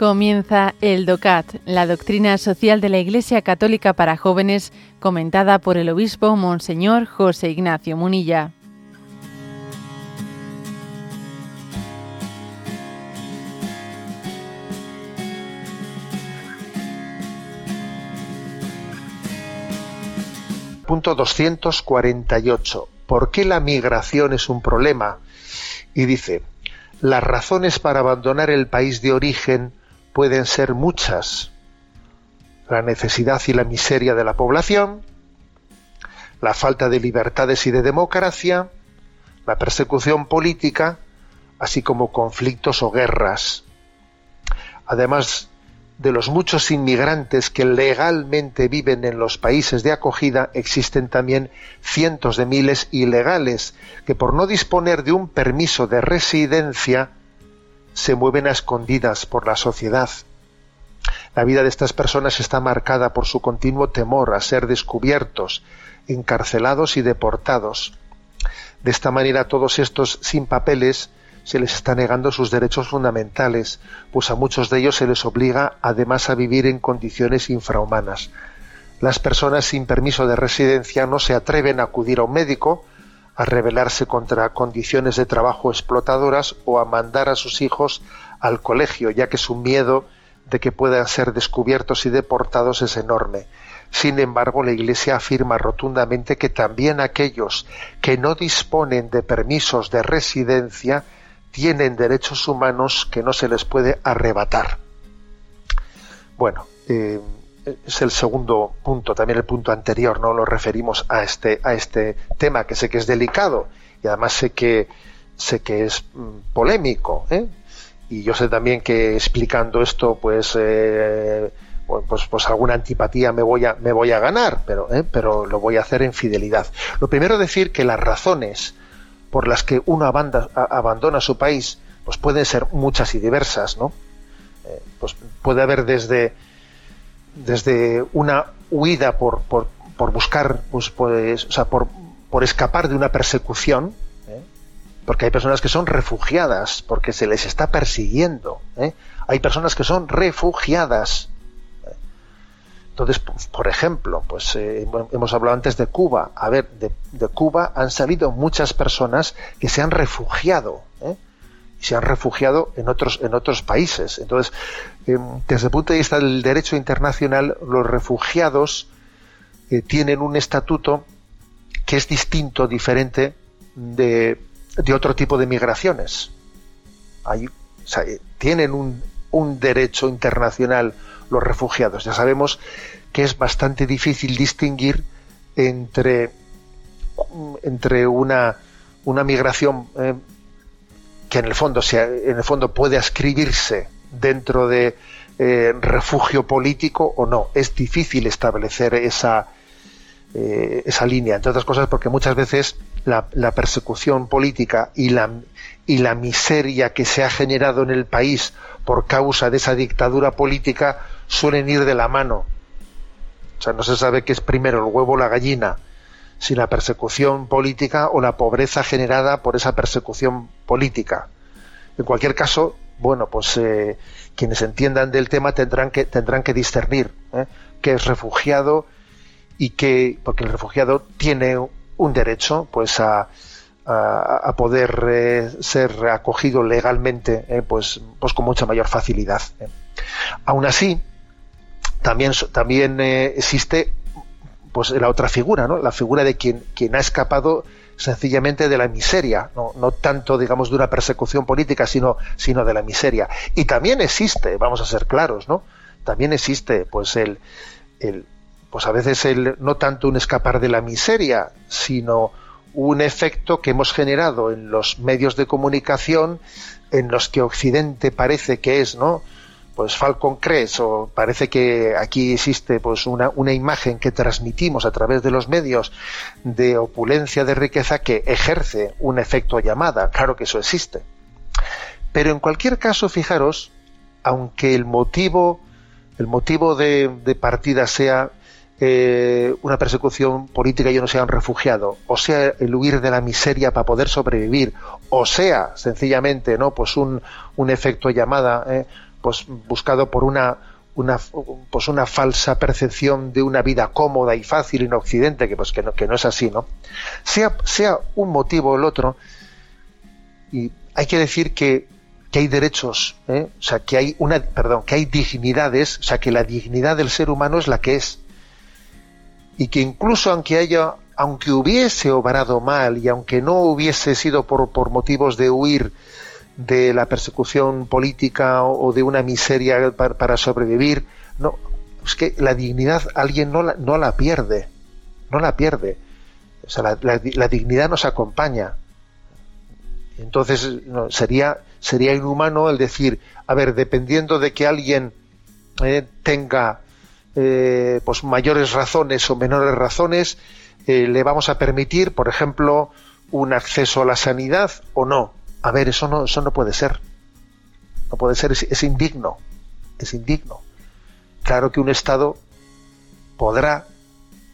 Comienza el DOCAT, la doctrina social de la Iglesia Católica para jóvenes, comentada por el obispo Monseñor José Ignacio Munilla. Punto 248. ¿Por qué la migración es un problema? Y dice, las razones para abandonar el país de origen pueden ser muchas. La necesidad y la miseria de la población, la falta de libertades y de democracia, la persecución política, así como conflictos o guerras. Además de los muchos inmigrantes que legalmente viven en los países de acogida, existen también cientos de miles ilegales que por no disponer de un permiso de residencia se mueven a escondidas por la sociedad. La vida de estas personas está marcada por su continuo temor a ser descubiertos, encarcelados y deportados. De esta manera todos estos sin papeles se les está negando sus derechos fundamentales, pues a muchos de ellos se les obliga además a vivir en condiciones infrahumanas. Las personas sin permiso de residencia no se atreven a acudir a un médico, a rebelarse contra condiciones de trabajo explotadoras o a mandar a sus hijos al colegio, ya que su miedo de que puedan ser descubiertos y deportados es enorme. Sin embargo, la Iglesia afirma rotundamente que también aquellos que no disponen de permisos de residencia tienen derechos humanos que no se les puede arrebatar. Bueno, eh, es el segundo punto, también el punto anterior, no lo referimos a este, a este tema que sé que es delicado y además sé que sé que es mm, polémico, ¿eh? y yo sé también que explicando esto, pues, eh, pues, pues alguna antipatía me voy a, me voy a ganar, pero, ¿eh? pero lo voy a hacer en fidelidad. Lo primero decir que las razones por las que uno abandona su país, pues pueden ser muchas y diversas, ¿no? pues puede haber desde desde una huida por, por, por buscar, pues, pues, o sea, por, por escapar de una persecución, ¿eh? porque hay personas que son refugiadas, porque se les está persiguiendo. ¿eh? Hay personas que son refugiadas. ¿eh? Entonces, por ejemplo, pues hemos hablado antes de Cuba. A ver, de, de, Cuba han salido muchas personas que se han refugiado se han refugiado en otros, en otros países. Entonces, em, desde el punto de vista del derecho internacional, los refugiados eh, tienen un estatuto que es distinto, diferente de, de otro tipo de migraciones. Eh, tienen un, un derecho internacional los refugiados. Ya sabemos que es bastante difícil distinguir entre, entre una, una migración eh, que en el fondo, sea, en el fondo puede ascribirse dentro de eh, refugio político o no. Es difícil establecer esa, eh, esa línea, entre otras cosas porque muchas veces la, persecución política y la, y la miseria que se ha generado en el país por causa de esa dictadura política suelen ir de la mano. O sea, no se sabe qué es primero el huevo o la gallina sin la persecución política o la pobreza generada por esa persecución política. En cualquier caso, bueno, pues eh, quienes entiendan del tema tendrán que, tendrán que discernir ¿eh? qué es refugiado y que, porque el refugiado tiene un derecho pues a, a, poder eh, ser acogido legalmente pues, pues con mucha mayor facilidad. Aún así, también, también existe pues la otra figura, ¿no? La figura de quien, ha escapado sencillamente de la miseria, no, no, tanto, digamos, de una persecución política, sino, sino de la miseria. Y también existe, vamos a ser claros, ¿no? También existe, pues, el, el pues a veces el, no tanto un escapar de la miseria, sino un efecto que hemos generado en los medios de comunicación en los que Occidente parece que es, ¿no? Pues Falcon Crest o parece que aquí existe pues una, una, imagen que transmitimos a través de los medios de opulencia de riqueza que ejerce un efecto llamada. Claro que eso existe. Pero en cualquier caso fijaros aunque el motivo el motivo de, partida sea eh, una persecución política y no sea un refugiado, o sea el huir de la miseria para poder sobrevivir, o sea sencillamente no pues un, un efecto llamada, eh, pues buscado por una una pues una falsa percepción de una vida cómoda y fácil en Occidente que pues que no, que no es así no sea sea un motivo o el otro y hay que decir que, que hay derechos ¿eh? o sea que hay una perdón que hay dignidades o sea que la dignidad del ser humano es la que es y que incluso aunque haya aunque hubiese obrado mal y aunque no hubiese sido por, por motivos de huir de la persecución política o, de una miseria para, sobrevivir. No, es que la dignidad alguien no la, no la pierde, no la pierde. O sea, la, dignidad nos acompaña. Entonces sería, sería inhumano el decir, a ver, dependiendo de que alguien eh, tenga eh, pues mayores razones o menores razones, eh, le vamos a permitir, por ejemplo, un acceso a la sanidad o no. A ver, eso no, eso no puede ser. No puede ser, es, indigno. Es indigno. Claro que un Estado podrá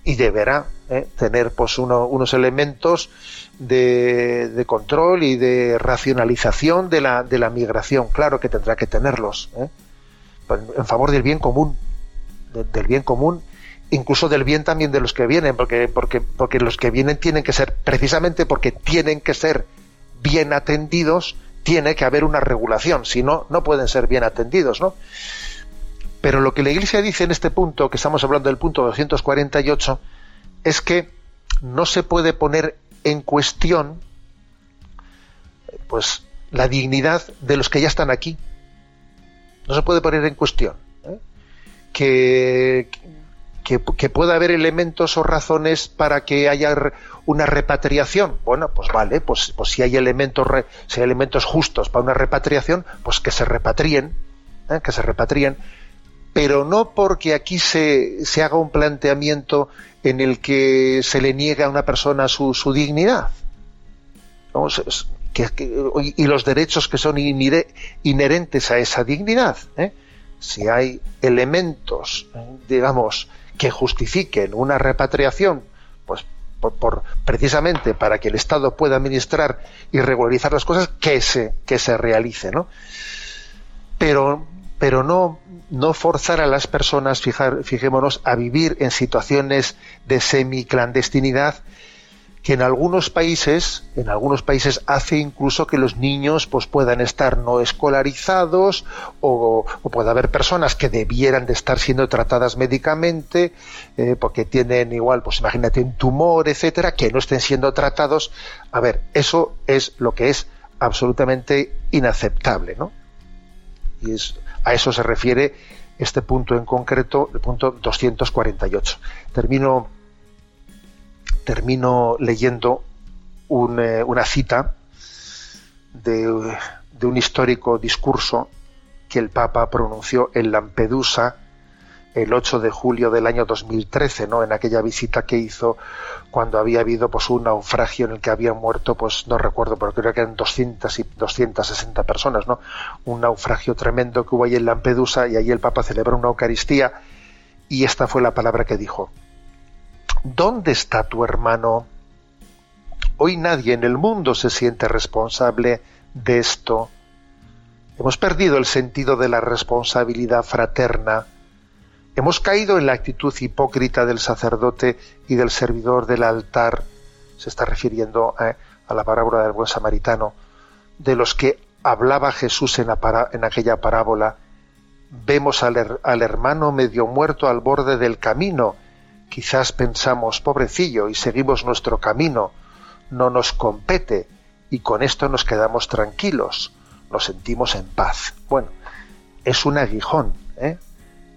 y deberá ¿eh? tener pues unos elementos de, control y de racionalización de la, de la migración. Claro que tendrá que tenerlos. ¿eh? En favor del bien común. del bien común incluso del bien también de los que vienen, porque, porque, porque los que vienen tienen que ser, precisamente porque tienen que ser bien atendidos, tiene que haber una regulación, si no, no pueden ser bien atendidos, ¿no? Pero lo que la Iglesia dice en este punto, que estamos hablando del punto 248, es que no se puede poner en cuestión pues la dignidad de los que ya están aquí. No se puede poner en cuestión. ¿eh? Que, que, pueda haber elementos o razones para que haya una repatriación. Bueno, pues vale, pues, pues si hay elementos si hay elementos justos para una repatriación, pues que se repatrien, ¿eh? que se repatrien, pero no porque aquí se, se, haga un planteamiento en el que se le niegue a una persona su, su dignidad. y los derechos que son inherentes a esa dignidad. ¿eh? Si hay elementos, digamos, que justifiquen una repatriación, pues por, precisamente para que el Estado pueda administrar y regularizar las cosas, que se, que se realice, ¿no? Pero, pero no, no forzar a las personas, fijar, fijémonos, a vivir en situaciones de semiclandestinidad que en algunos países, en algunos países hace incluso que los niños pues puedan estar no escolarizados o, puede haber personas que debieran de estar siendo tratadas médicamente eh, porque tienen igual, pues imagínate un tumor, etcétera, que no estén siendo tratados. A ver, eso es lo que es absolutamente inaceptable, ¿no? Y es, a eso se refiere este punto en concreto, el punto 248. Termino termino leyendo eh, una cita de, un histórico discurso que el Papa pronunció en Lampedusa el 8 de julio del año 2013, ¿no? En aquella visita que hizo cuando había habido pues un naufragio en el que habían muerto, pues no recuerdo, pero creo que eran 200 y 260 personas, ¿no? Un naufragio tremendo que hubo ahí en Lampedusa y ahí el Papa celebró una Eucaristía y esta fue la palabra que dijo: ¿Dónde está tu hermano? Hoy nadie en el mundo se siente responsable de esto. Hemos perdido el sentido de la responsabilidad fraterna. Hemos caído en la actitud hipócrita del sacerdote y del servidor del altar. Se está refiriendo eh, a, la parábola del buen samaritano, de los que hablaba Jesús en, aquella parábola. Vemos al hermano medio muerto al borde del camino Quizás pensamos, pobrecillo, y seguimos nuestro camino, no nos compete, y con esto nos quedamos tranquilos, nos sentimos en paz. Bueno, es un aguijón, ¿eh?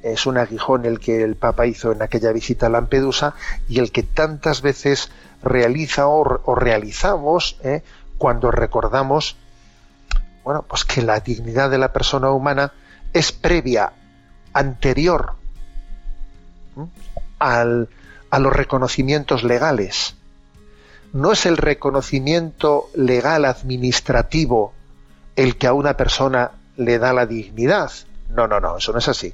es un aguijón el que el Papa hizo en aquella visita a Lampedusa y el que tantas veces realiza o, realizamos ¿eh? cuando recordamos bueno, pues que la dignidad de la persona humana es previa, anterior al, a los reconocimientos legales. No es el reconocimiento legal administrativo el que a una persona le da la dignidad. No, no, no, eso no es así.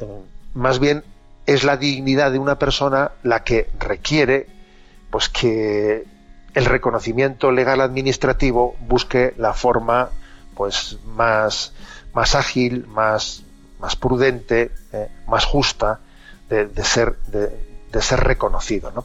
Eh, más bien es la dignidad de una persona la que requiere pues que el reconocimiento legal administrativo busque la forma pues más, más ágil, más, más prudente, eh, más justa de, ser, de, de ser reconocido. ¿no?